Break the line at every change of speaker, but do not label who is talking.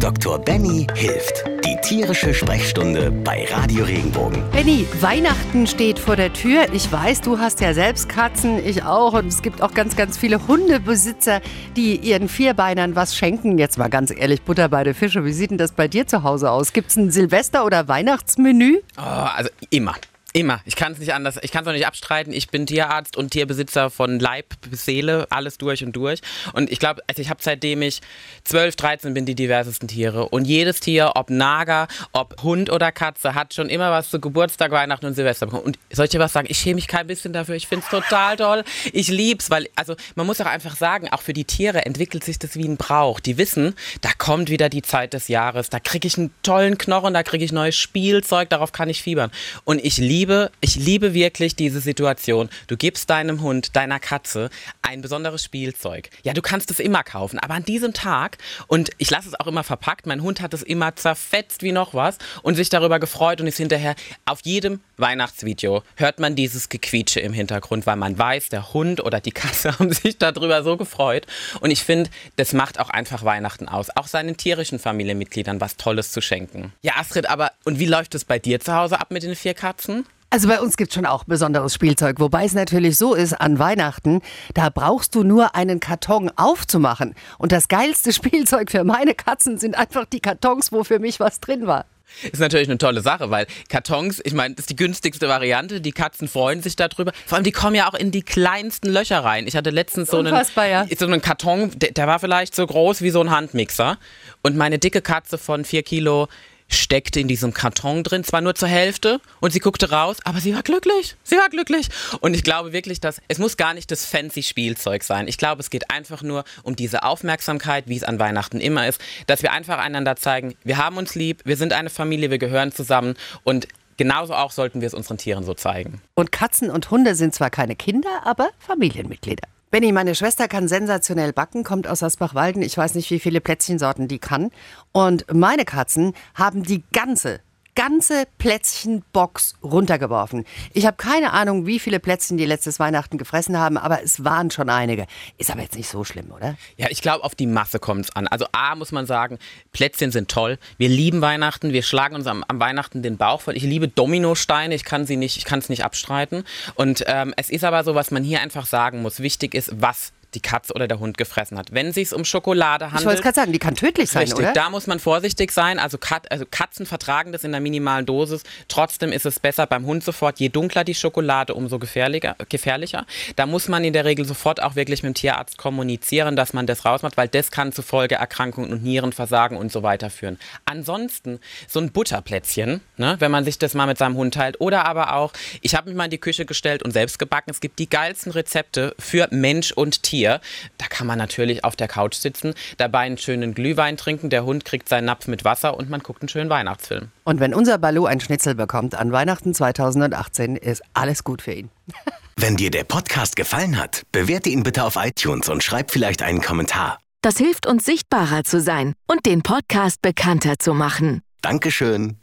Dr. Benny hilft. Die tierische Sprechstunde bei Radio Regenbogen.
Benny, Weihnachten steht vor der Tür. Ich weiß, du hast ja selbst Katzen, ich auch. Und es gibt auch ganz, ganz viele Hundebesitzer, die ihren Vierbeinern was schenken. Jetzt mal ganz ehrlich, Butter bei der Fische. Wie sieht denn das bei dir zu Hause aus? Gibt es ein Silvester- oder Weihnachtsmenü?
Oh, also immer. Immer. Ich kann es nicht anders, ich kann es auch nicht abstreiten. Ich bin Tierarzt und Tierbesitzer von Leib bis Seele, alles durch und durch. Und ich glaube, also ich habe seitdem ich 12, 13 bin, die diversesten Tiere. Und jedes Tier, ob Nager, ob Hund oder Katze, hat schon immer was zu Geburtstag, Weihnachten und Silvester bekommen. Und soll ich dir was sagen? Ich schäme mich kein bisschen dafür. Ich finde es total toll. Ich lieb's, weil, also man muss auch einfach sagen, auch für die Tiere entwickelt sich das wie ein Brauch. Die wissen, da kommt wieder die Zeit des Jahres. Da kriege ich einen tollen Knochen, da kriege ich neues Spielzeug, darauf kann ich fiebern. Und ich liebe liebe, ich liebe wirklich diese Situation. Du gibst deinem Hund, deiner Katze ein besonderes Spielzeug. Ja, du kannst es immer kaufen, aber an diesem Tag, und ich lasse es auch immer verpackt, mein Hund hat es immer zerfetzt wie noch was und sich darüber gefreut und ist hinterher auf jedem Weihnachtsvideo hört man dieses Gequietsche im Hintergrund, weil man weiß, der Hund oder die Katze haben sich darüber so gefreut. Und ich finde, das macht auch einfach Weihnachten aus, auch seinen tierischen Familienmitgliedern was Tolles zu schenken. Ja, Astrid, aber und wie läuft es bei dir zu Hause ab mit den vier Katzen?
Also bei uns gibt es schon auch besonderes Spielzeug, wobei es natürlich so ist, an Weihnachten, da brauchst du nur einen Karton aufzumachen. Und das geilste Spielzeug für meine Katzen sind einfach die Kartons, wo für mich was drin war.
Ist natürlich eine tolle Sache, weil Kartons, ich meine, das ist die günstigste Variante. Die Katzen freuen sich darüber. Vor allem, die kommen ja auch in die kleinsten Löcher rein. Ich hatte letztens so einen,
ja.
so einen Karton, der, der war vielleicht so groß wie so ein Handmixer. Und meine dicke Katze von vier Kilo steckte in diesem Karton drin, zwar nur zur Hälfte und sie guckte raus, aber sie war glücklich. Sie war glücklich. Und ich glaube wirklich, dass es muss gar nicht das fancy Spielzeug sein. Ich glaube, es geht einfach nur um diese Aufmerksamkeit, wie es an Weihnachten immer ist, dass wir einfach einander zeigen, wir haben uns lieb, wir sind eine Familie, wir gehören zusammen und Genauso auch sollten wir es unseren Tieren so zeigen.
Und Katzen und Hunde sind zwar keine Kinder, aber Familienmitglieder. Benny, meine Schwester kann sensationell backen, kommt aus Asbach-Walden. Ich weiß nicht, wie viele Plätzchensorten die kann. Und meine Katzen haben die ganze ganze Plätzchenbox runtergeworfen. Ich habe keine Ahnung, wie viele Plätzchen die letztes Weihnachten gefressen haben, aber es waren schon einige. Ist aber jetzt nicht so schlimm, oder?
Ja, ich glaube, auf die Masse kommt es an. Also A muss man sagen, Plätzchen sind toll. Wir lieben Weihnachten, wir schlagen uns am, am Weihnachten den Bauch voll. Ich liebe Dominosteine, ich kann sie nicht, ich kann es nicht abstreiten. Und ähm, es ist aber so, was man hier einfach sagen muss, wichtig ist, was die Katze oder der Hund gefressen hat. Wenn es sich um Schokolade handelt.
Ich wollte gerade sagen, die kann tödlich sein,
richtig,
oder?
Da muss man vorsichtig sein. Also, Kat also, Katzen vertragen das in der minimalen Dosis. Trotzdem ist es besser beim Hund sofort. Je dunkler die Schokolade, umso gefährlicher. gefährlicher. Da muss man in der Regel sofort auch wirklich mit dem Tierarzt kommunizieren, dass man das rausmacht, weil das kann zu Folgeerkrankungen und Nierenversagen und so weiter führen. Ansonsten so ein Butterplätzchen, ne, wenn man sich das mal mit seinem Hund teilt. Oder aber auch, ich habe mich mal in die Küche gestellt und selbst gebacken. Es gibt die geilsten Rezepte für Mensch und Tier hier. Da kann man natürlich auf der Couch sitzen, dabei einen schönen Glühwein trinken, der Hund kriegt seinen Napf mit Wasser und man guckt einen schönen Weihnachtsfilm.
Und wenn unser Balu ein Schnitzel bekommt an Weihnachten 2018, ist alles gut für ihn.
Wenn dir der Podcast gefallen hat, bewerte ihn bitte auf iTunes und schreib vielleicht einen Kommentar.
Das hilft uns sichtbarer zu sein und den Podcast bekannter zu machen.
Dankeschön.